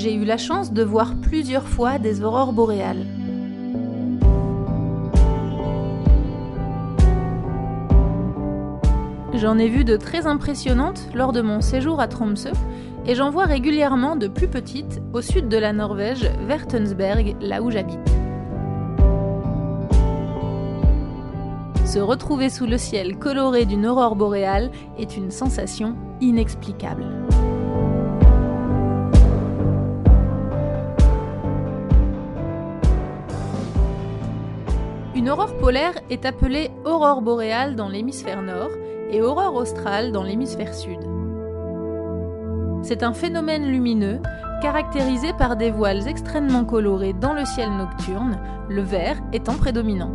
j'ai eu la chance de voir plusieurs fois des aurores boréales. J'en ai vu de très impressionnantes lors de mon séjour à Tromsø et j'en vois régulièrement de plus petites au sud de la Norvège, vers Tønsberg, là où j'habite. Se retrouver sous le ciel coloré d'une aurore boréale est une sensation inexplicable. Une aurore polaire est appelée aurore boréale dans l'hémisphère nord et aurore australe dans l'hémisphère sud. C'est un phénomène lumineux caractérisé par des voiles extrêmement colorées dans le ciel nocturne, le vert étant prédominant.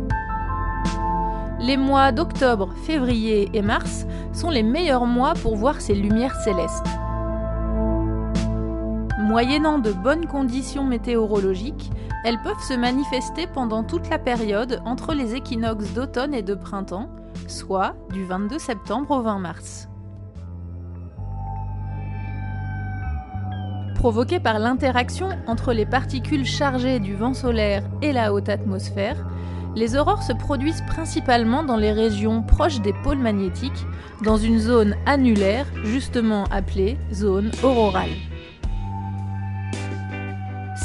Les mois d'octobre, février et mars sont les meilleurs mois pour voir ces lumières célestes. Moyennant de bonnes conditions météorologiques, elles peuvent se manifester pendant toute la période entre les équinoxes d'automne et de printemps, soit du 22 septembre au 20 mars. Provoquées par l'interaction entre les particules chargées du vent solaire et la haute atmosphère, les aurores se produisent principalement dans les régions proches des pôles magnétiques, dans une zone annulaire justement appelée zone aurorale.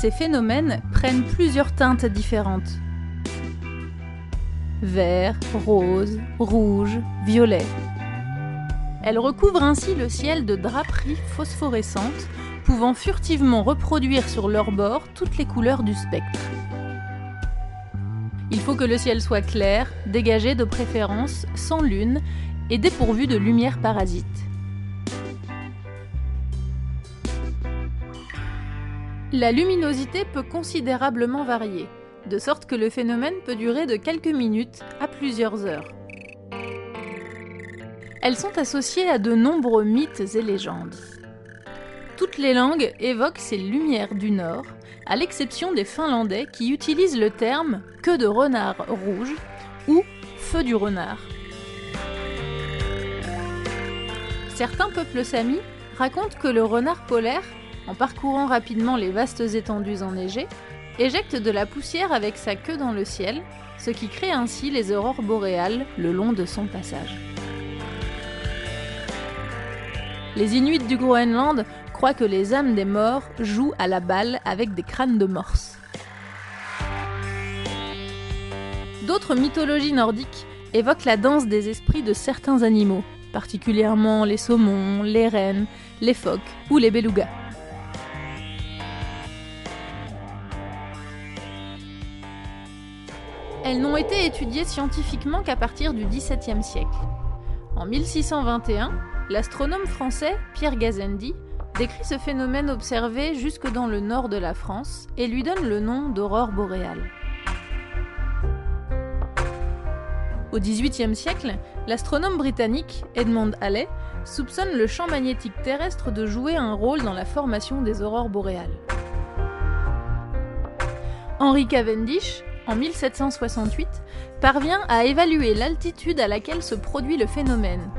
Ces phénomènes prennent plusieurs teintes différentes. Vert, rose, rouge, violet. Elles recouvrent ainsi le ciel de draperies phosphorescentes, pouvant furtivement reproduire sur leur bord toutes les couleurs du spectre. Il faut que le ciel soit clair, dégagé de préférence, sans lune et dépourvu de lumière parasite. La luminosité peut considérablement varier, de sorte que le phénomène peut durer de quelques minutes à plusieurs heures. Elles sont associées à de nombreux mythes et légendes. Toutes les langues évoquent ces lumières du Nord, à l'exception des Finlandais qui utilisent le terme queue de renard rouge ou feu du renard. Certains peuples samis racontent que le renard polaire, en parcourant rapidement les vastes étendues enneigées, éjecte de la poussière avec sa queue dans le ciel, ce qui crée ainsi les aurores boréales le long de son passage. Les Inuits du Groenland croient que les âmes des morts jouent à la balle avec des crânes de morse. D'autres mythologies nordiques évoquent la danse des esprits de certains animaux, particulièrement les saumons, les rennes, les phoques ou les belugas. Elles n'ont été étudiées scientifiquement qu'à partir du XVIIe siècle. En 1621, l'astronome français Pierre Gazendi décrit ce phénomène observé jusque dans le nord de la France et lui donne le nom d'aurore boréale. Au XVIIIe siècle, l'astronome britannique Edmond Halley soupçonne le champ magnétique terrestre de jouer un rôle dans la formation des aurores boréales. Henry Cavendish, en 1768, parvient à évaluer l'altitude à laquelle se produit le phénomène.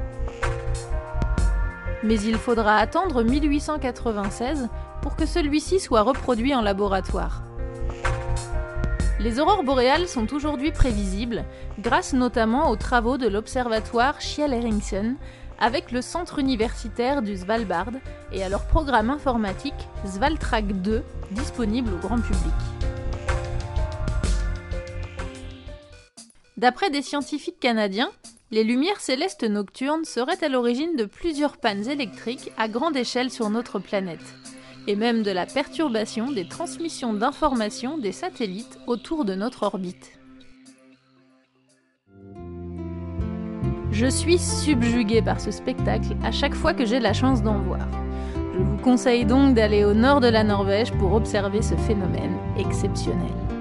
Mais il faudra attendre 1896 pour que celui-ci soit reproduit en laboratoire. Les aurores boréales sont aujourd'hui prévisibles, grâce notamment aux travaux de l'observatoire Kjell-Eriksson avec le centre universitaire du Svalbard et à leur programme informatique Svaltrack 2, disponible au grand public. D'après des scientifiques canadiens, les lumières célestes nocturnes seraient à l'origine de plusieurs pannes électriques à grande échelle sur notre planète et même de la perturbation des transmissions d'informations des satellites autour de notre orbite. Je suis subjuguée par ce spectacle à chaque fois que j'ai la chance d'en voir. Je vous conseille donc d'aller au nord de la Norvège pour observer ce phénomène exceptionnel.